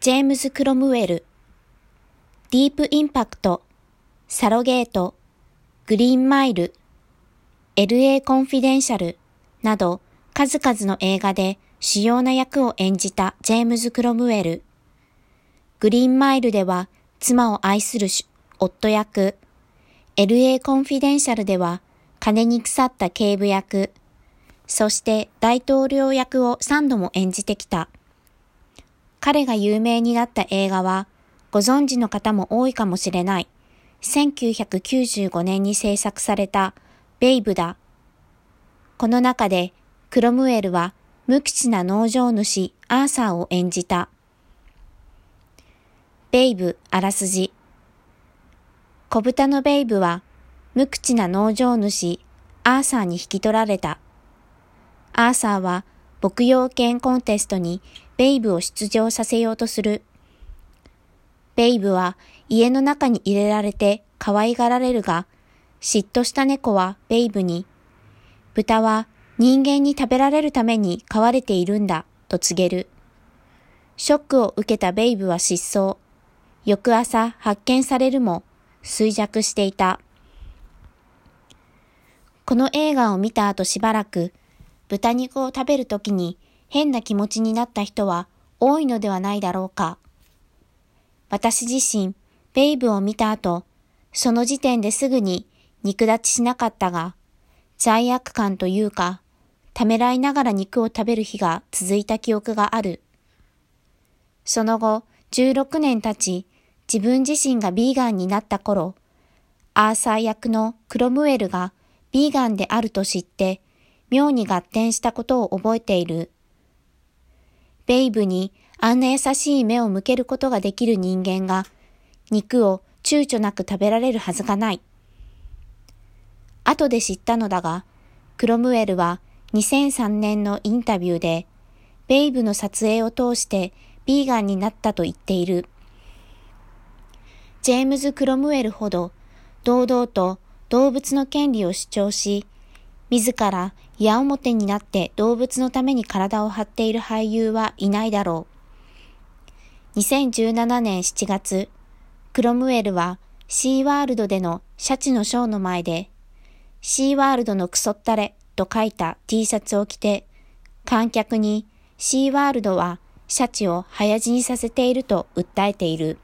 ジェームズ・クロムウェル、ディープ・インパクト、サロゲート、グリーンマイル、LA コンフィデンシャル。など数々の映画で主要な役を演じたジェームズ・クロムウェル。グリーンマイルでは妻を愛する夫役、LA コンフィデンシャルでは金に腐った警部役、そして大統領役を3度も演じてきた。彼が有名になった映画は、ご存知の方も多いかもしれない。1995年に制作されたベイブだ。この中でクロムウェルは無口な農場主アーサーを演じた。ベイブあらすじ。小豚のベイブは無口な農場主アーサーに引き取られた。アーサーは牧羊犬コンテストにベイブを出場させようとする。ベイブは家の中に入れられて可愛がられるが、嫉妬した猫はベイブに、豚は人間に食べられるために飼われているんだ、と告げる。ショックを受けたベイブは失踪。翌朝発見されるも衰弱していた。この映画を見た後しばらく、豚肉を食べるときに変な気持ちになった人は多いのではないだろうか。私自身、ベイブを見た後、その時点ですぐに肉立ちしなかったが、罪悪感というか、ためらいながら肉を食べる日が続いた記憶がある。その後、16年経ち、自分自身がビーガンになった頃、アーサー役のクロムウェルがビーガンであると知って、妙に合点したことを覚えている。ベイブにあんな優しい目を向けることができる人間が、肉を躊躇なく食べられるはずがない。後で知ったのだが、クロムウェルは2003年のインタビューで、ベイブの撮影を通してビーガンになったと言っている。ジェームズ・クロムウェルほど堂々と動物の権利を主張し、自ら矢面になって動物のために体を張っている俳優はいないだろう。2017年7月、クロムウェルはシーワールドでのシャチのショーの前で、シーワールドのクソったれと書いた T シャツを着て、観客にシーワールドはシャチを早死にさせていると訴えている。